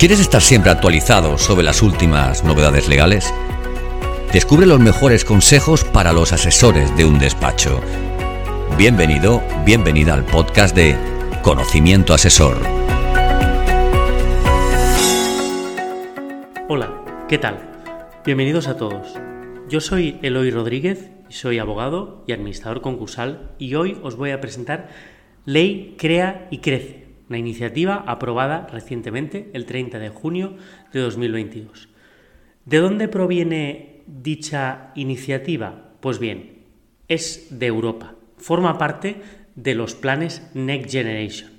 ¿Quieres estar siempre actualizado sobre las últimas novedades legales? Descubre los mejores consejos para los asesores de un despacho. Bienvenido, bienvenida al podcast de Conocimiento Asesor. Hola, ¿qué tal? Bienvenidos a todos. Yo soy Eloy Rodríguez soy abogado y administrador concursal y hoy os voy a presentar Ley Crea y Crece una iniciativa aprobada recientemente, el 30 de junio de 2022. ¿De dónde proviene dicha iniciativa? Pues bien, es de Europa. Forma parte de los planes Next Generation,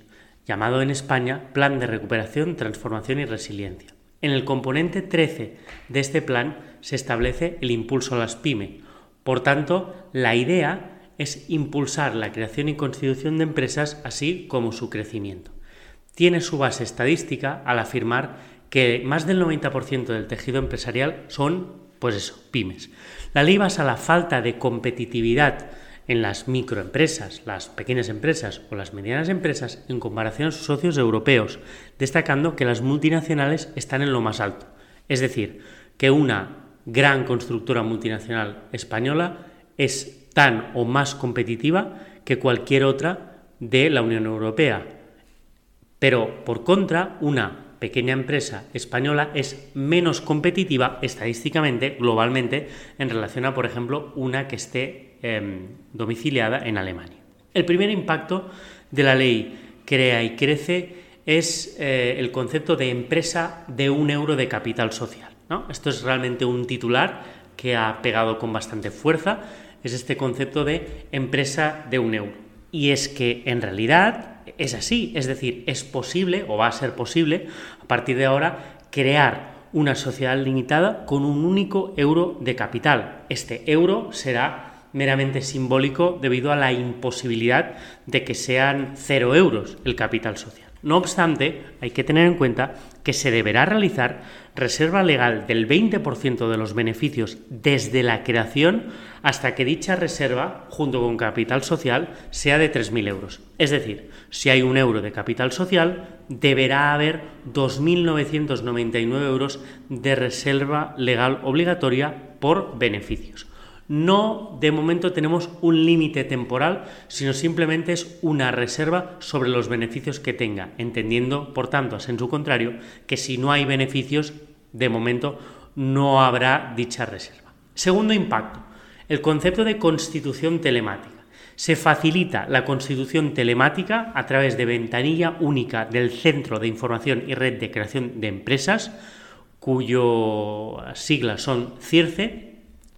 llamado en España Plan de Recuperación, Transformación y Resiliencia. En el componente 13 de este plan se establece el impulso a las pymes. Por tanto, la idea es impulsar la creación y constitución de empresas, así como su crecimiento tiene su base estadística al afirmar que más del 90% del tejido empresarial son, pues eso, pymes. La ley basa la falta de competitividad en las microempresas, las pequeñas empresas o las medianas empresas en comparación a sus socios europeos, destacando que las multinacionales están en lo más alto. Es decir, que una gran constructora multinacional española es tan o más competitiva que cualquier otra de la Unión Europea, pero por contra, una pequeña empresa española es menos competitiva estadísticamente, globalmente, en relación a, por ejemplo, una que esté em, domiciliada en Alemania. El primer impacto de la ley Crea y Crece es eh, el concepto de empresa de un euro de capital social. Esto es realmente un titular que ha pegado con bastante fuerza, es este concepto de empresa de un euro. Y es que en realidad es así, es decir, es posible o va a ser posible a partir de ahora crear una sociedad limitada con un único euro de capital. Este euro será meramente simbólico debido a la imposibilidad de que sean cero euros el capital social. No obstante, hay que tener en cuenta que se deberá realizar reserva legal del 20% de los beneficios desde la creación hasta que dicha reserva, junto con capital social, sea de 3.000 euros. Es decir, si hay un euro de capital social, deberá haber 2.999 euros de reserva legal obligatoria por beneficios. No de momento tenemos un límite temporal, sino simplemente es una reserva sobre los beneficios que tenga, entendiendo, por tanto, en su contrario, que si no hay beneficios, de momento no habrá dicha reserva. Segundo impacto, el concepto de constitución telemática. Se facilita la constitución telemática a través de ventanilla única del Centro de Información y Red de Creación de Empresas, cuyo siglas son CIRCE,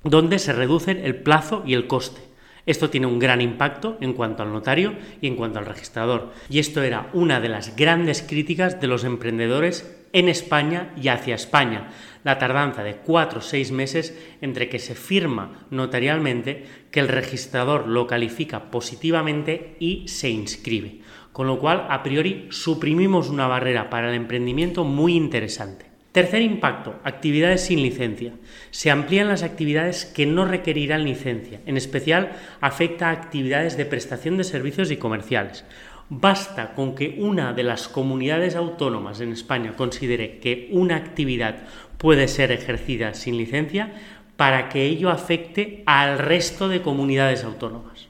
donde se reducen el plazo y el coste. Esto tiene un gran impacto en cuanto al notario y en cuanto al registrador. Y esto era una de las grandes críticas de los emprendedores en España y hacia España. La tardanza de cuatro o seis meses entre que se firma notarialmente que el registrador lo califica positivamente y se inscribe. Con lo cual, a priori, suprimimos una barrera para el emprendimiento muy interesante. Tercer impacto, actividades sin licencia. Se amplían las actividades que no requerirán licencia. En especial, afecta a actividades de prestación de servicios y comerciales. Basta con que una de las comunidades autónomas en España considere que una actividad puede ser ejercida sin licencia para que ello afecte al resto de comunidades autónomas.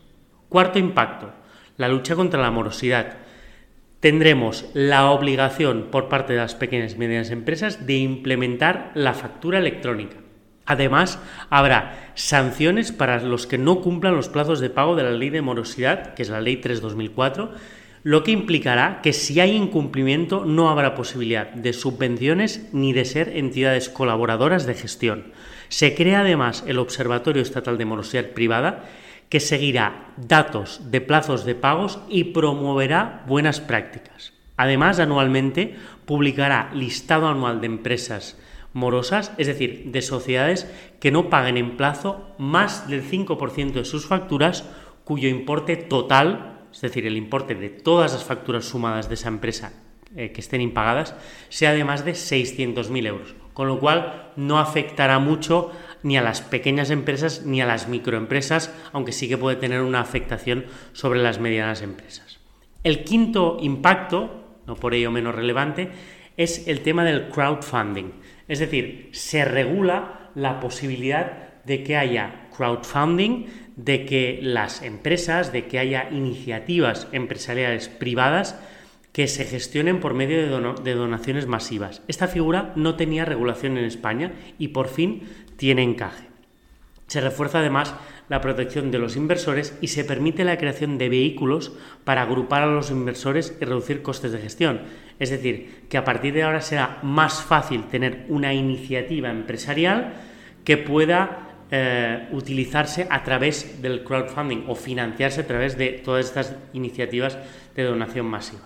Cuarto impacto, la lucha contra la morosidad tendremos la obligación por parte de las pequeñas y medianas empresas de implementar la factura electrónica. Además, habrá sanciones para los que no cumplan los plazos de pago de la ley de morosidad, que es la ley 3-2004, lo que implicará que si hay incumplimiento no habrá posibilidad de subvenciones ni de ser entidades colaboradoras de gestión. Se crea además el Observatorio Estatal de Morosidad Privada, que seguirá datos de plazos de pagos y promoverá buenas prácticas. Además, anualmente publicará listado anual de empresas morosas, es decir, de sociedades que no paguen en plazo más del 5% de sus facturas, cuyo importe total, es decir, el importe de todas las facturas sumadas de esa empresa eh, que estén impagadas, sea de más de 600.000 euros, con lo cual no afectará mucho ni a las pequeñas empresas ni a las microempresas, aunque sí que puede tener una afectación sobre las medianas empresas. El quinto impacto, no por ello menos relevante, es el tema del crowdfunding. Es decir, se regula la posibilidad de que haya crowdfunding, de que las empresas, de que haya iniciativas empresariales privadas que se gestionen por medio de, donaciones masivas. Esta figura no tenía regulación en España y por fin tiene encaje. Se refuerza además la protección de los inversores y se permite la creación de vehículos para agrupar a los inversores y reducir costes de gestión. Es decir, que a partir de ahora será más fácil tener una iniciativa empresarial que pueda eh, utilizarse a través del crowdfunding o financiarse a través de todas estas iniciativas de donación masiva.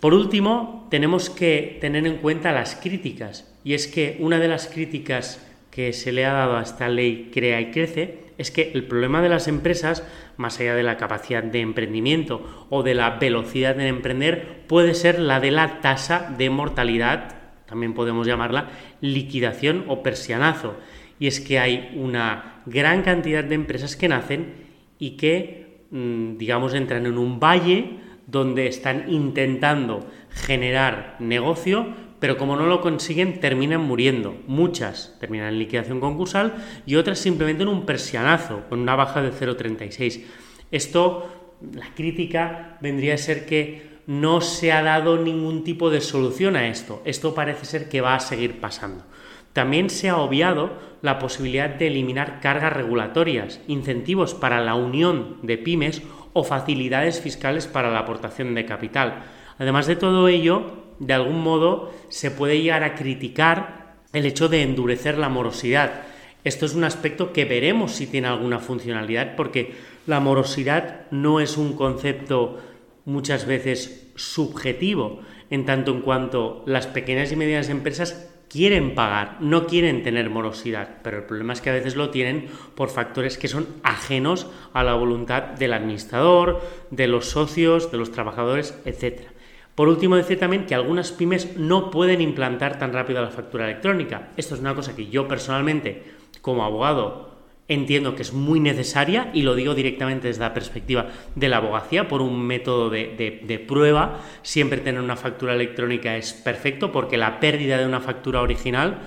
Por último, tenemos que tener en cuenta las críticas, y es que una de las críticas que se le ha dado a esta ley Crea y Crece es que el problema de las empresas, más allá de la capacidad de emprendimiento o de la velocidad de emprender, puede ser la de la tasa de mortalidad, también podemos llamarla liquidación o persianazo. Y es que hay una gran cantidad de empresas que nacen y que, mm, digamos, entran en un valle donde están intentando generar negocio, pero como no lo consiguen terminan muriendo. Muchas terminan en liquidación concursal y otras simplemente en un persianazo, con una baja de 0,36. Esto, la crítica vendría a ser que no se ha dado ningún tipo de solución a esto. Esto parece ser que va a seguir pasando. También se ha obviado la posibilidad de eliminar cargas regulatorias, incentivos para la unión de pymes o facilidades fiscales para la aportación de capital. Además de todo ello, de algún modo se puede llegar a criticar el hecho de endurecer la morosidad. Esto es un aspecto que veremos si tiene alguna funcionalidad porque la morosidad no es un concepto muchas veces subjetivo, en tanto en cuanto las pequeñas y medianas empresas quieren pagar, no quieren tener morosidad, pero el problema es que a veces lo tienen por factores que son ajenos a la voluntad del administrador, de los socios, de los trabajadores, etc. Por último, decir también que algunas pymes no pueden implantar tan rápido la factura electrónica. Esto es una cosa que yo personalmente, como abogado, entiendo que es muy necesaria y lo digo directamente desde la perspectiva de la abogacía por un método de, prueba. Siempre tener una factura electrónica es perfecto porque la pérdida de una factura original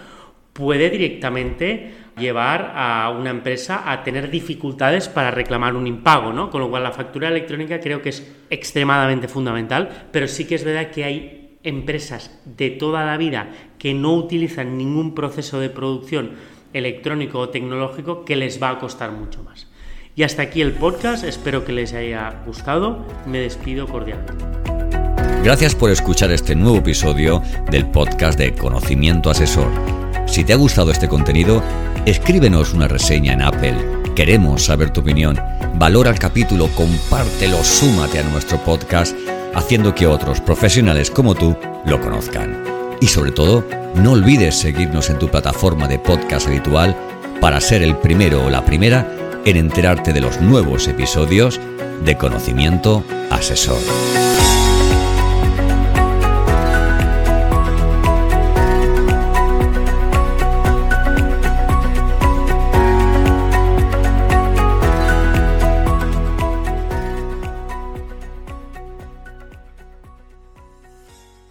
puede directamente llevar a una empresa a tener dificultades para reclamar un impago, ¿no? Con lo cual la factura electrónica creo que es extremadamente fundamental, pero sí que es verdad que hay empresas de toda la vida que no utilizan ningún proceso de producción electrónico o tecnológico que les va a costar mucho más. Y hasta aquí el podcast, espero que les haya gustado, me despido cordialmente. Gracias por escuchar este nuevo episodio del podcast de Conocimiento Asesor. Si te ha gustado este contenido, escríbenos una reseña en Apple. Queremos saber tu opinión. Valora el capítulo, compártelo, súmate a nuestro podcast, haciendo que otros profesionales como tú lo conozcan. Y sobre todo, no olvides seguirnos en tu plataforma de podcast habitual para ser el primero o la primera en enterarte de los nuevos episodios de Conocimiento Asesor.